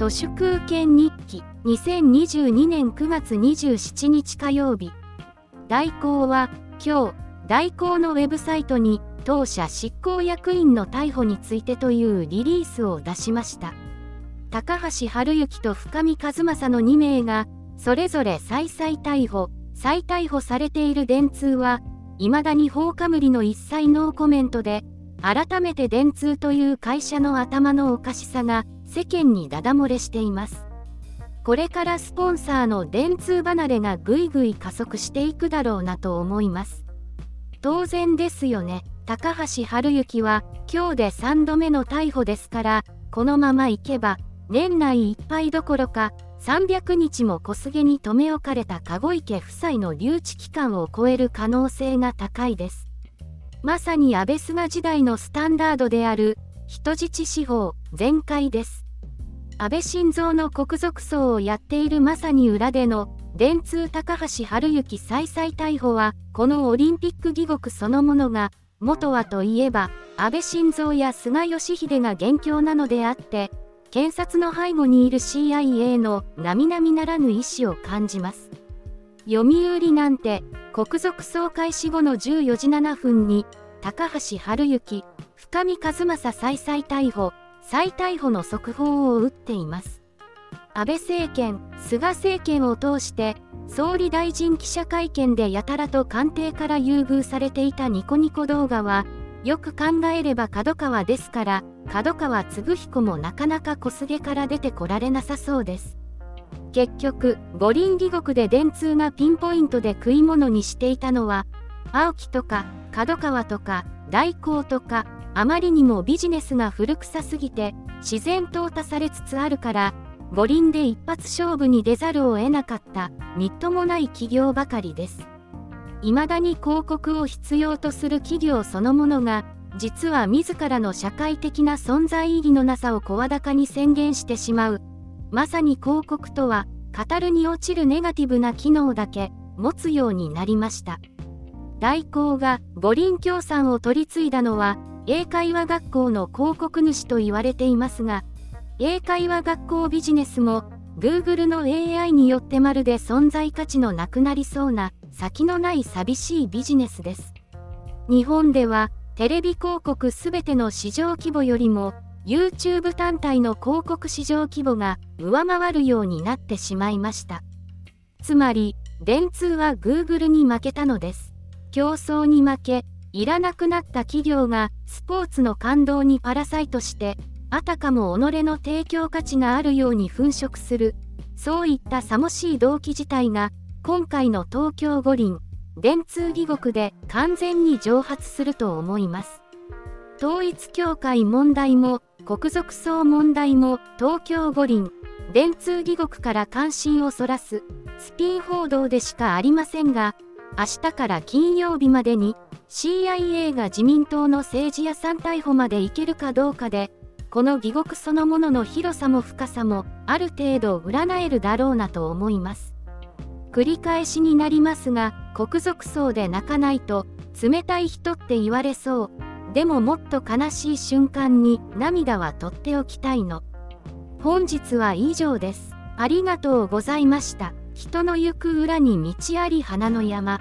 都市空権日記2022年9月27日火曜日大広は今日大広のウェブサイトに当社執行役員の逮捕についてというリリースを出しました。高橋治之と深見和正の2名がそれぞれ再々逮捕再逮捕されている電通は未だに放火無理の一切ノーコメントで改めて電通という会社の頭のおかしさが世間にダダ漏れしています。これからスポンサーの電通離れがぐいぐい加速していくだろうなと思います。当然ですよね。高橋治之は今日で3度目の逮捕ですからこのままいけば年内いっぱいどころか300日も小菅に留め置かれた籠池夫妻の留置期間を超える可能性が高いです。まさに安倍菅時代のスタンダードである人質司法全開です。安倍晋三の国賊葬をやっているまさに裏での電通高橋治之再々逮捕はこのオリンピック疑獄そのものが元はといえば安倍晋三や菅義偉が元凶なのであって検察の背後にいる CIA の並々ならぬ意思を感じます。読売なんて国賊総会死後の14時7分に高橋治之深見和正再々逮捕。再逮捕の速報を打っています。安倍政権菅政権を通して総理大臣記者会見でやたらと官邸から優遇されていたニコニコ動画はよく考えれば角川ですから角川嗣彦もなかなか小菅から出てこられなさそうです。結局五輪義国で電通がピンポイントで食い物にしていたのは青木とか角川とか大光とかあまりにもビジネスが古臭すぎて自然淘汰されつつあるから五輪で一発勝負に出ざるを得なかったみっともない企業ばかりです。未だに広告を必要とする企業そのものが実は自らの社会的な存在意義のなさを声高に宣言してしまう。まさに広告とは語るに落ちるネガティブな機能だけ持つようになりました。大広が五輪協賛を取り継いだのは英会話学校の広告主と言われていますが英会話学校ビジネスも Google の AI によってまるで存在価値のなくなりそうな先のない寂しいビジネスです。日本ではテレビ広告すべての市場規模よりも YouTube 単体の広告市場規模が上回るようになってしまいました。つまり電通は Google に負けたのです。競争に負けいらなくなった企業がスポーツの感動にパラサイトしてあたかも己の提供価値があるように粉飾する。そういったさもしい動機自体が今回の東京五輪電通義国で完全に蒸発すると思います。統一教会問題も国賊葬問題も東京五輪電通義国から関心をそらすスピン報道でしかありませんが明日から金曜日までに CIA が自民党の政治屋さん逮捕までいけるかどうかでこの義国そのものの広さも深さもある程度占えるだろうなと思います。繰り返しになりますが国賊層で泣かないと冷たい人って言われそう。でももっと悲しい瞬間に涙は取っておきたいの。本日は以上です。ありがとうございました。人の行く裏に道あり花の山。